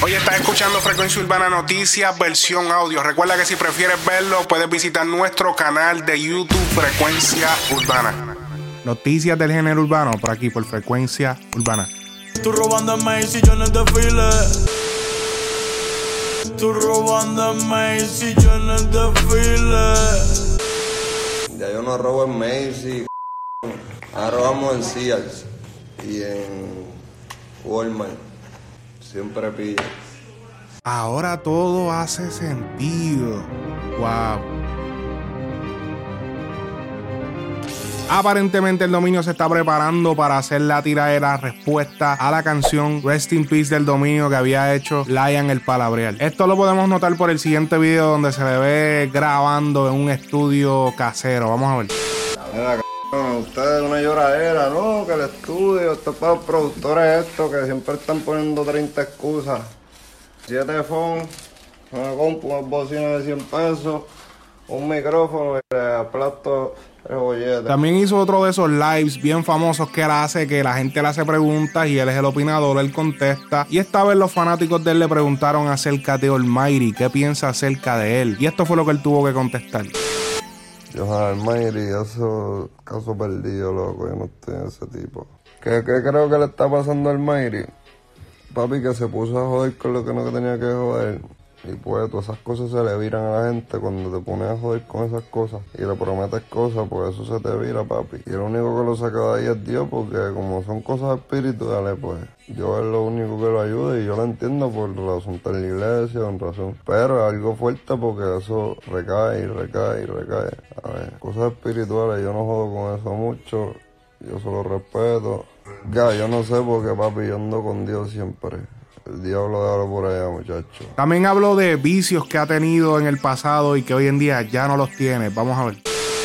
Hoy estás escuchando Frecuencia Urbana Noticias, versión audio. Recuerda que si prefieres verlo, puedes visitar nuestro canal de YouTube Frecuencia Urbana. Noticias del género urbano por aquí, por Frecuencia Urbana. Tú robando en Macy, yo en el desfile. Tú robando en Macy, yo en el desfile. Ya yo no robo en Macy, ahora robamos en Sears y en Walmart. Siempre pilla. Ahora todo hace sentido. Wow. Aparentemente el dominio se está preparando para hacer la tiradera respuesta a la canción Rest in Peace del dominio que había hecho Lion el Palabreal. Esto lo podemos notar por el siguiente video donde se le ve grabando en un estudio casero. Vamos a ver. Ustedes una lloradera, ¿no? Que el estudio, esto es para los productores esto, que siempre están poniendo 30 excusas. 7 phones, una compu, una bocina de 100 pesos, un micrófono y le aplasto el bollete. También hizo otro de esos lives bien famosos que él hace, que la gente le hace preguntas y él es el opinador, él contesta. Y esta vez los fanáticos de él le preguntaron acerca de Almighty, qué piensa acerca de él. Y esto fue lo que él tuvo que contestar. Johan Almighty, eso caso perdido, loco. Yo no estoy en ese tipo. ¿Qué, qué creo que le está pasando al Almighty? Papi, que se puso a joder con lo que no tenía que joder. Y pues todas esas cosas se le viran a la gente cuando te pones a joder con esas cosas y le prometes cosas, pues eso se te vira, papi. Y el único que lo saca de ahí es Dios, porque como son cosas espirituales, pues Dios es lo único que lo ayuda y yo lo entiendo por razón de la iglesia, por razón. Pero es algo fuerte porque eso recae y recae y recae. A ver, cosas espirituales, yo no jodo con eso mucho, yo solo respeto. Ya, yo no sé porque, papi, yo ando con Dios siempre. El diablo déjalo por allá, muchacho. También habló de vicios que ha tenido en el pasado y que hoy en día ya no los tiene. Vamos a ver.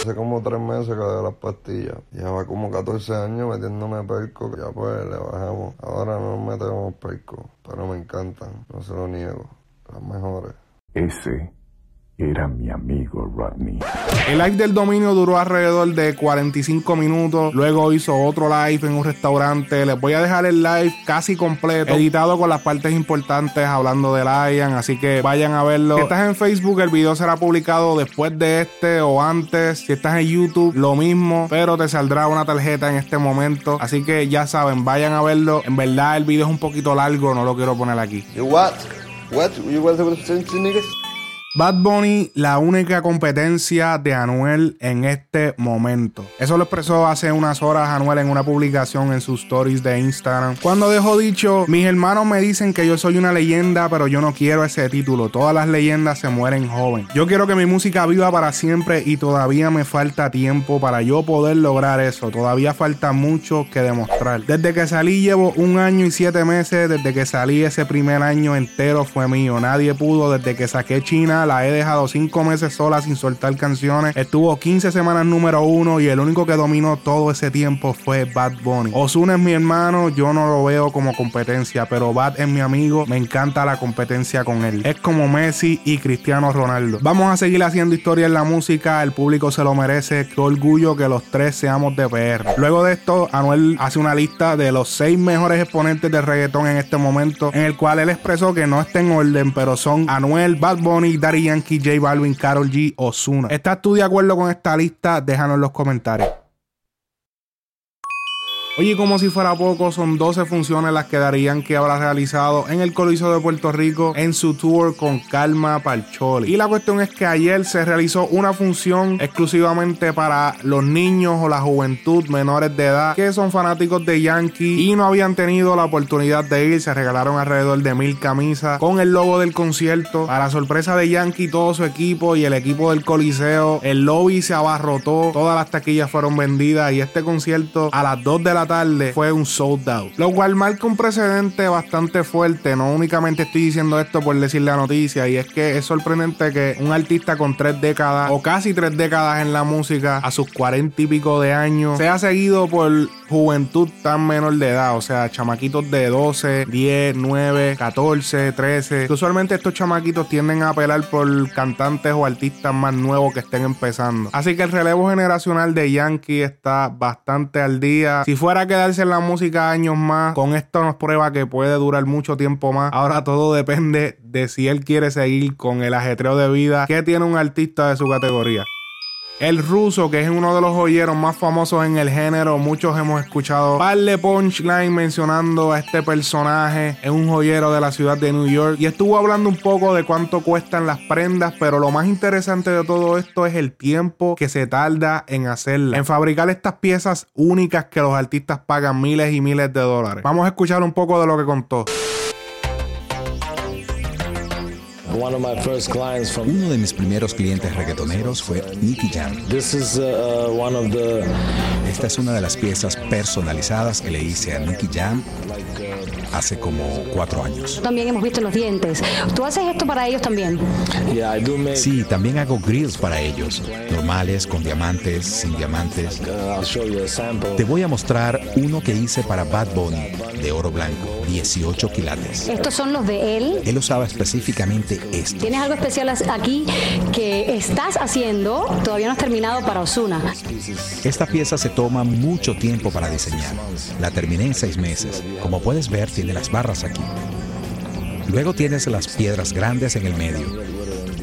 Hace como tres meses que dejé las pastillas. Llevaba como 14 años metiéndome perco. Ya pues le bajamos. Ahora no nos metemos perco. Pero me encantan. No se lo niego. Las mejores. Ese era mi amigo Rodney. El live del dominio duró alrededor de 45 minutos. Luego hizo otro live en un restaurante. Les voy a dejar el live casi completo, editado con las partes importantes hablando de Lion. Así que vayan a verlo. Si estás en Facebook, el video será publicado después de este o antes. Si estás en YouTube, lo mismo, pero te saldrá una tarjeta en este momento. Así que ya saben, vayan a verlo. En verdad, el video es un poquito largo, no lo quiero poner aquí. You what? What? Bad Bunny, la única competencia de Anuel en este momento. Eso lo expresó hace unas horas Anuel en una publicación en sus stories de Instagram. Cuando dejó dicho, mis hermanos me dicen que yo soy una leyenda, pero yo no quiero ese título. Todas las leyendas se mueren joven. Yo quiero que mi música viva para siempre y todavía me falta tiempo para yo poder lograr eso. Todavía falta mucho que demostrar. Desde que salí llevo un año y siete meses. Desde que salí ese primer año entero fue mío. Nadie pudo desde que saqué China la he dejado 5 meses sola sin soltar canciones. Estuvo 15 semanas número uno y el único que dominó todo ese tiempo fue Bad Bunny. Ozuna es mi hermano, yo no lo veo como competencia, pero Bad es mi amigo, me encanta la competencia con él. Es como Messi y Cristiano Ronaldo. Vamos a seguir haciendo historia en la música, el público se lo merece. Qué orgullo que los tres seamos de PR. Luego de esto, Anuel hace una lista de los 6 mejores exponentes de reggaetón en este momento, en el cual él expresó que no está en orden, pero son Anuel, Bad Bunny, Daddy Yankee, J Balvin, Carol G, Osuna. ¿Estás tú de acuerdo con esta lista? Déjanos en los comentarios. Oye, como si fuera poco, son 12 funciones las que darían que habrá realizado en el Coliseo de Puerto Rico en su tour con Calma Parcholi. Y la cuestión es que ayer se realizó una función exclusivamente para los niños o la juventud menores de edad que son fanáticos de Yankee y no habían tenido la oportunidad de ir. Se regalaron alrededor de mil camisas con el logo del concierto. Para sorpresa de Yankee, todo su equipo y el equipo del Coliseo, el lobby se abarrotó, todas las taquillas fueron vendidas y este concierto a las 2 de la tarde fue un sold out. Lo cual marca un precedente bastante fuerte. No únicamente estoy diciendo esto por decir la noticia, y es que es sorprendente que un artista con tres décadas o casi tres décadas en la música a sus cuarenta y pico de años sea seguido por juventud tan menor de edad, o sea, chamaquitos de 12, 10, 9, 14, 13. Que usualmente estos chamaquitos tienden a apelar por cantantes o artistas más nuevos que estén empezando. Así que el relevo generacional de Yankee está bastante al día. Si fue fuera a quedarse en la música años más, con esto nos prueba que puede durar mucho tiempo más. Ahora todo depende de si él quiere seguir con el ajetreo de vida que tiene un artista de su categoría. El ruso, que es uno de los joyeros más famosos en el género, muchos hemos escuchado par de punchline mencionando a este personaje. Es un joyero de la ciudad de New York y estuvo hablando un poco de cuánto cuestan las prendas, pero lo más interesante de todo esto es el tiempo que se tarda en hacerla, en fabricar estas piezas únicas que los artistas pagan miles y miles de dólares. Vamos a escuchar un poco de lo que contó. Uno de mis primeros clientes reggaetoneros fue Nicky Jam. uh, Esta es una de las piezas personalizadas que le hice a Nicky Jam hace como cuatro años. También hemos visto los dientes. ¿Tú haces esto para ellos también? Sí, también hago grills para ellos, normales, con diamantes, sin diamantes. Uh, I'll show you a sample. Te voy a mostrar uno que hice para Bad Bunny, de oro blanco, 18 quilates. Estos son los de él. Él usaba específicamente esto. Tienes algo especial aquí que estás haciendo, todavía no has terminado para Osuna. Esta pieza se toma mucho tiempo para diseñar. La terminé en seis meses. Como puedes ver, tiene las barras aquí. Luego tienes las piedras grandes en el medio.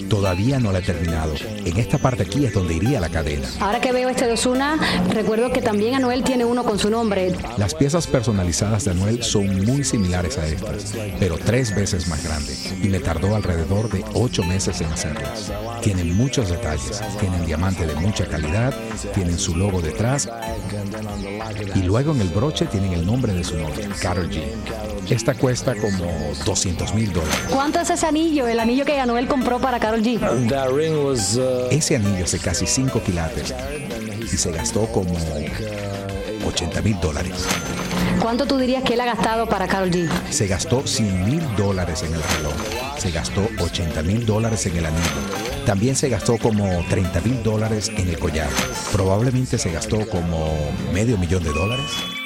Todavía no la he terminado. En esta parte aquí es donde iría la cadena. Ahora que veo este de Osuna, recuerdo que también Anuel tiene uno con su nombre. Las piezas personalizadas de Anuel son muy similares a estas, pero tres veces más grandes. Y me tardó alrededor de ocho meses en hacerlas. Tienen muchos detalles. Tienen diamante de mucha calidad, tienen su logo detrás y luego en el broche tienen el nombre de su novia, Karol G. Esta cuesta como 200 mil dólares. ¿Cuánto es ese anillo? El anillo que Anuel compró para Karol Uh, Ese anillo es de casi 5 quilates y se gastó como 80 mil dólares. ¿Cuánto tú dirías que él ha gastado para Karol G? Se gastó 100 mil dólares en el reloj. Se gastó 80 mil dólares en el anillo. También se gastó como 30 mil dólares en el collar. Probablemente se gastó como medio millón de dólares.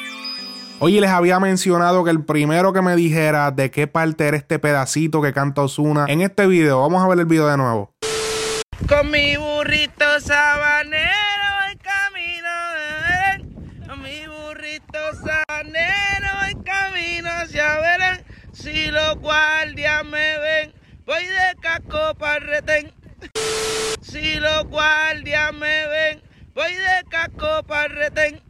Oye, les había mencionado que el primero que me dijera de qué parte era este pedacito que canta Osuna en este video. Vamos a ver el video de nuevo. Con mi burrito sabanero voy camino de Belén. Con mi burrito sabanero voy camino hacia Belén. Si los guardias me ven, voy de casco para retén. Si los guardias me ven, voy de casco para retén.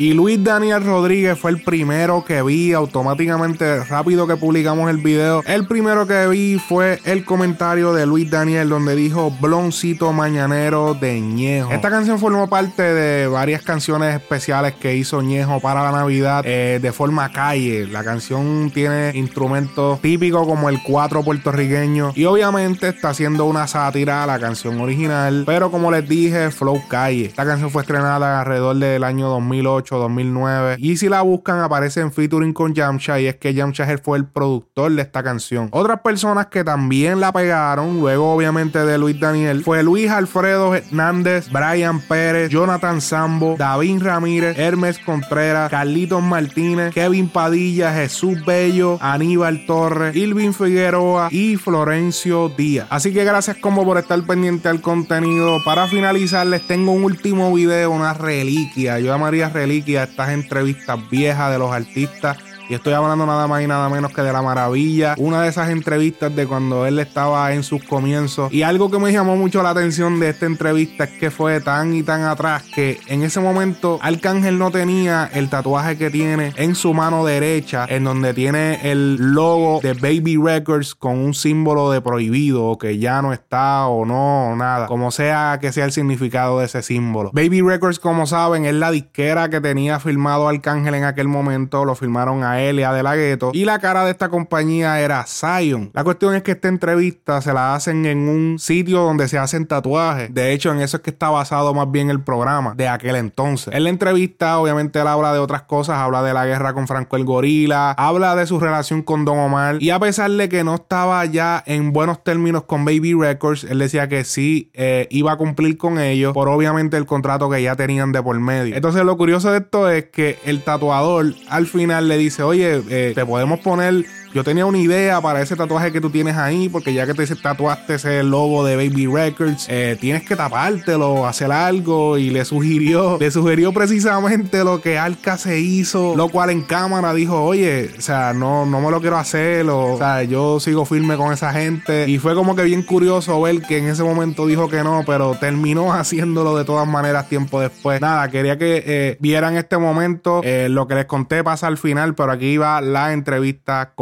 Y Luis Daniel Rodríguez fue el primero que vi automáticamente, rápido que publicamos el video. El primero que vi fue el comentario de Luis Daniel donde dijo Bloncito Mañanero de Ñejo. Esta canción formó parte de varias canciones especiales que hizo Ñejo para la Navidad eh, de forma calle. La canción tiene instrumentos típicos como el cuatro puertorriqueño y obviamente está haciendo una sátira a la canción original. Pero como les dije, Flow Calle. Esta canción fue estrenada alrededor del año 2008. 2009 y si la buscan aparece en featuring con Yamcha y es que Yamcha fue el productor de esta canción. Otras personas que también la pegaron, luego obviamente de Luis Daniel, fue Luis Alfredo Hernández, Brian Pérez, Jonathan Sambo, David Ramírez, Hermes Contreras, Carlitos Martínez, Kevin Padilla, Jesús Bello, Aníbal Torres, Ilvin Figueroa y Florencio Díaz. Así que gracias como por estar pendiente al contenido. Para finalizar les tengo un último video, una reliquia. Yo llamaría reliquia a estas entrevistas viejas de los artistas. Y estoy hablando nada más y nada menos que de la maravilla. Una de esas entrevistas de cuando él estaba en sus comienzos. Y algo que me llamó mucho la atención de esta entrevista es que fue tan y tan atrás que en ese momento Arcángel no tenía el tatuaje que tiene en su mano derecha, en donde tiene el logo de Baby Records con un símbolo de prohibido que ya no está o no, o nada. Como sea que sea el significado de ese símbolo. Baby Records, como saben, es la disquera que tenía firmado Arcángel en aquel momento. Lo firmaron a él y a De La Ghetto. Y la cara de esta compañía era Zion. La cuestión es que esta entrevista se la hacen en un sitio donde se hacen tatuajes. De hecho, en eso es que está basado más bien el programa de aquel entonces. En la entrevista, obviamente, él habla de otras cosas. Habla de la guerra con Franco el Gorila. Habla de su relación con Don Omar. Y a pesar de que no estaba ya en buenos términos con Baby Records, él decía que sí eh, iba a cumplir con ellos. Por obviamente el contrato que ya tenían de por medio. Entonces, lo curioso de esto es que el tatuador al final le dice: Oye, eh, te podemos poner yo tenía una idea para ese tatuaje que tú tienes ahí, porque ya que te tatuaste ese logo de Baby Records, eh, tienes que tapártelo, hacer algo. Y le sugirió, le sugirió precisamente lo que Alca se hizo, lo cual en cámara dijo, oye, o sea, no, no me lo quiero hacer, o, sea, yo sigo firme con esa gente. Y fue como que bien curioso ver que en ese momento dijo que no, pero terminó haciéndolo de todas maneras tiempo después. Nada, quería que eh, vieran este momento. Eh, lo que les conté pasa al final, pero aquí va la entrevista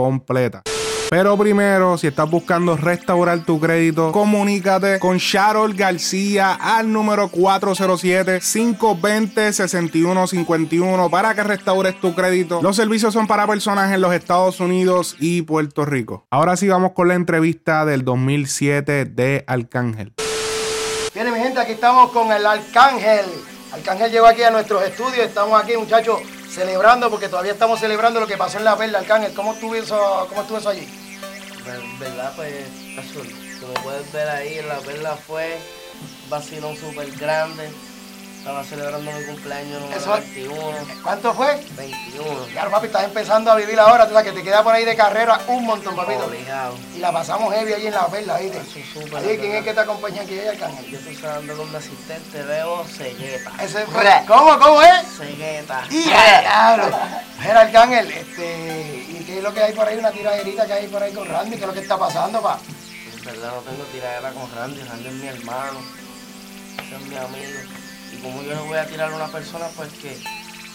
Pero primero, si estás buscando restaurar tu crédito, comunícate con Sharol García al número 407-520-6151 para que restaures tu crédito. Los servicios son para personas en los Estados Unidos y Puerto Rico. Ahora sí vamos con la entrevista del 2007 de Arcángel. Bien, mi gente, aquí estamos con el Arcángel. Arcángel llegó aquí a nuestros estudios. Estamos aquí, muchachos, celebrando porque todavía estamos celebrando lo que pasó en la perla. Arcángel, ¿cómo estuvo eso, cómo estuvo allí? Ver- ¿Verdad? Pues, azul. Como puedes ver ahí, la perla fue un vacilón súper grande. Estaba celebrando mi cumpleaños número Eso- 21. ¿Cuánto fue? 21. Claro, papi, estás empezando a vivir ahora. Tú sabes que te queda por ahí de carrera un montón, papito. Obligado. Y la pasamos heavy allí en la perla, ¿viste? Eso es súper, Así, ¿quién es que te acompaña aquí, Arcángel? Yo estoy dándole un asistente, veo cegueta. Ese ¿Cómo, cómo es? Cegueta. ¡Y diablo! Mira, Arcángel, este, ¿y qué es lo que hay por ahí? Una tiraderita que hay por ahí con Randy, ¿qué es lo que está pasando, pa? En verdad no tengo tiradera con Randy, Randy es mi hermano, ese es mi amigo. Y como yo le voy a tirar a una persona pues que,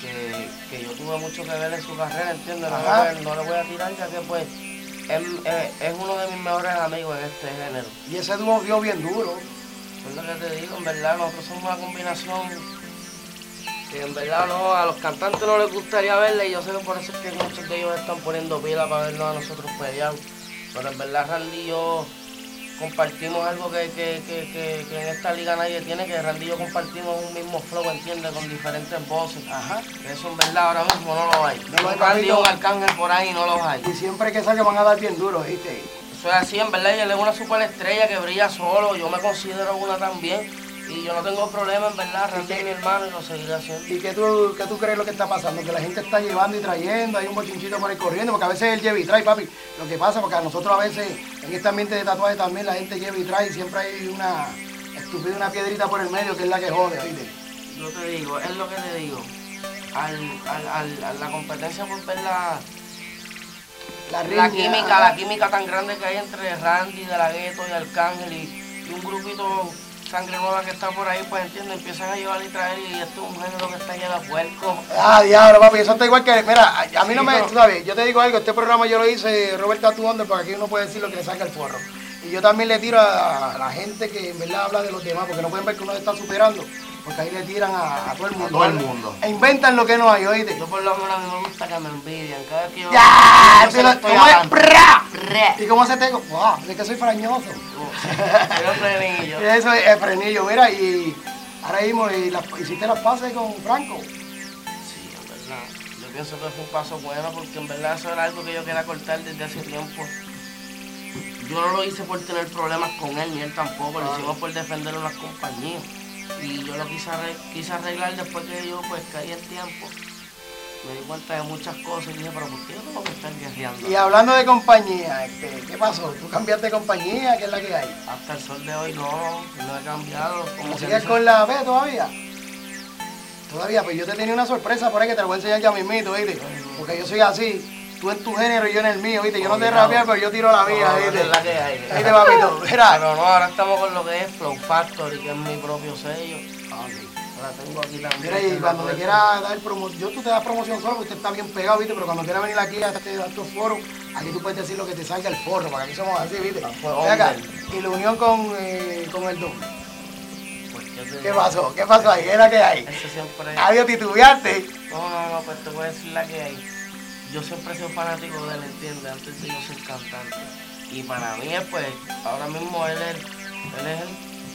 que, que yo tuve mucho que ver en su carrera, ¿entiendes? No, le Ajá. voy a- no le voy a tirar ya que pues es, es- es uno de mis mejores amigos en este género. Y ese dúo vio bien duro. Es lo que te digo, en verdad nosotros somos una combinación que en verdad no, a los cantantes no les gustaría verla y yo sé que por eso es que muchos de ellos están poniendo pila para vernos a nosotros pelear. Pero en verdad Randy y yo compartimos algo que, que, que, que- en esta liga nadie tiene, que Randy y yo compartimos un mismo flow, ¿entiendes? Con diferentes voces. Ajá. Eso en verdad ahora mismo no lo hay. No lo hay, un Randy arcángel por ahí no los hay. Y siempre que salga van a dar bien duro, ¿viste? Eso es así, en verdad, y él es una superestrella que brilla solo, yo me considero una también, y yo no tengo problema, en verdad, Randy es mi hermano y lo seguiré haciendo. ¿Y qué tú, qué tú crees lo que está pasando? Que la gente está llevando y trayendo, hay un bochinchito por ahí corriendo, porque a veces él lleva y trae, papi. Lo que pasa, porque a nosotros a veces, en este ambiente de tatuaje también, la gente lleva y trae, y siempre hay una estúpida, una piedrita por el medio que es la que jode, ¿viste? Yo te digo, es lo que te digo, al, al, al- a la competencia por ver la, La, la química, la química tan grande que hay entre Randy, De La Ghetto y Arcángel, y, y un grupito sangre nueva que está por ahí, pues entiende, empiezan a llevar y traer, y esto es un género que está lleno de puerco. Ah, diablo, papi, eso está igual que. Mira, a, a mí no Sí, me. pero- tú sabes, yo te digo algo, este programa yo lo hice Robert Tattoo Under, porque aquí uno puede decir lo que le salga el forro. Y yo también le tiro a, a la gente que en verdad habla de los demás, porque no pueden ver que uno se está superando, porque ahí le tiran a, a todo el mundo. todo el mundo. E inventan lo que no hay, oíste. Yo por lo menos a mí me gusta que me envidian, cada vez que yo... ¡Ya! yo lo- ¿Cómo es? ¡Pra! ¿Y cómo se tengo? ¡Wow! Es que soy frañoso. Yo frenillo. Eso es frenillo, mira, y ahora mismo y las- hiciste las pases con Franco. Sí, en verdad. Yo pienso que fue un paso bueno porque en verdad eso era algo que yo quería cortar desde hace tiempo. Yo no lo hice por tener problemas con él, ni él tampoco, lo hicimos por defender unas compañías. Y yo lo quise, arre- quise arreglar después que yo pues caí en tiempo. Me di cuenta de muchas cosas y dije, pero ¿por qué yo tengo que estar guerreando? Y hablando de compañía, este, ¿qué pasó? ¿Tú cambiaste de compañía? ¿Qué es la que hay? Hasta el sol de hoy no, no he cambiado. ¿Cómo sigues con la B todavía? Todavía, pues yo te tenía una sorpresa por ahí que te la voy a enseñar ya mismito, ¿viste? Porque yo soy así. Tú en tu género y yo en el mío, ¿viste? Yo no te rapeo, pero yo tiro la mía, ¿viste? la que hay. ¿Viste, papito? Mira. Pero no, ahora estamos con lo que es Flow Factory, que es mi propio sello. Ahora tengo aquí también. Mira, y cuando te quiera dar promoción, yo tú te das promoción solo, porque usted está bien pegado, ¿viste? Pero cuando quiera venir aquí a, este, a estos foros, aquí tú puedes decir lo que te salga el forro, porque aquí somos así, ¿viste? fue Ven acá, y la unión con, eh, con el don. Pues, ¿qué pasó? ¿Qué pasó ahí? ¿Qué es la que hay? Eso siempre. Adiós, titubeaste. No, no, no, pues te voy a decir la que hay. Yo siempre he sido fanático de él, ¿entiendes? Antes de yo ser cantante. Y para mí, es, pues, ahora mismo él es, él es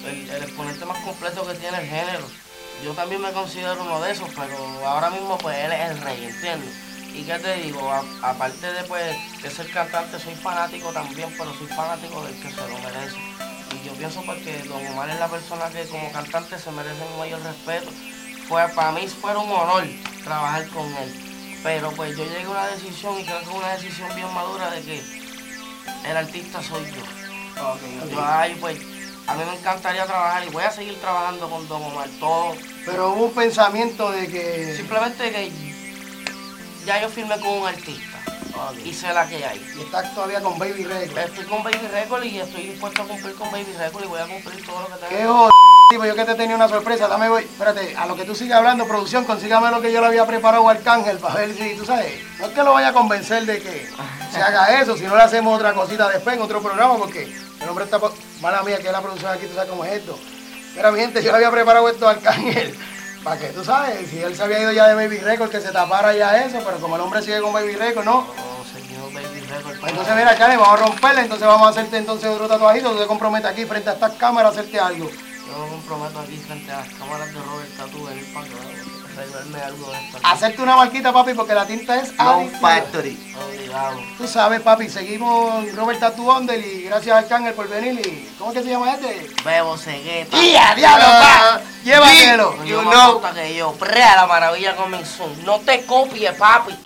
el, el- exponente más completo que tiene el género. Yo también me considero uno de esos, pero ahora mismo, pues, él es el rey, ¿entiendes? Y qué te digo, aparte de, pues, de ser cantante, soy fanático también, pero soy fanático del que se lo merece. Y yo pienso porque Don Omar es la persona que como cantante se merece un mayor respeto. Fue, para mí fue un honor trabajar con él. Pero pues yo llegué a una decisión y creo que es una decisión bien madura de que el artista soy yo. Yo, ay, pues a mí me encantaría trabajar y voy a seguir trabajando con Don Omar, todo. Pero hubo un pensamiento de que. Simplemente que ya yo firmé con un artista y sé la que hay. Y estás todavía con Baby Record. Estoy con Baby Record y estoy dispuesto a cumplir con Baby Record y voy a cumplir todo lo que tenga. Qué jodido, tipo, yo que te tenía una sorpresa. Dame, voy. Espérate, a lo que tú sigas hablando, producción, consígame lo que yo le había preparado a Arcángel para ver si, tú sabes, no es que lo vaya a convencer de que se haga eso, si no le hacemos otra cosita después en otro programa, porque el hombre está, mala mía, que es la producción aquí, tú sabes cómo es esto. Mira, mi gente, yo le había preparado esto a Arcángel. Para que tú sabes, si él se había ido ya de Baby Record, que se tapara ya eso, pero como el hombre sigue con Baby Record, no. Pues entonces, mira, Charlie, vamos a romperla, entonces vamos a hacerte entonces otro tatuajito. Tú te comprometes aquí frente a estas cámaras a hacerte algo. Yo me comprometo aquí frente a las cámaras de Robert Tatu para acá, arreglarme algo de esto. Hacerte una marquita, papi, porque la tinta es adictiva. Obligado. Tú sabes, papi, seguimos Robert Tattoo Under y gracias Arcángel por venir. Y, ¿Cómo es que se llama este? Bebo cegueta. ¡Ya, diablo, pa! Llévatelo. You know. que yo. Prea, la maravilla comenzó. No te copies, papi.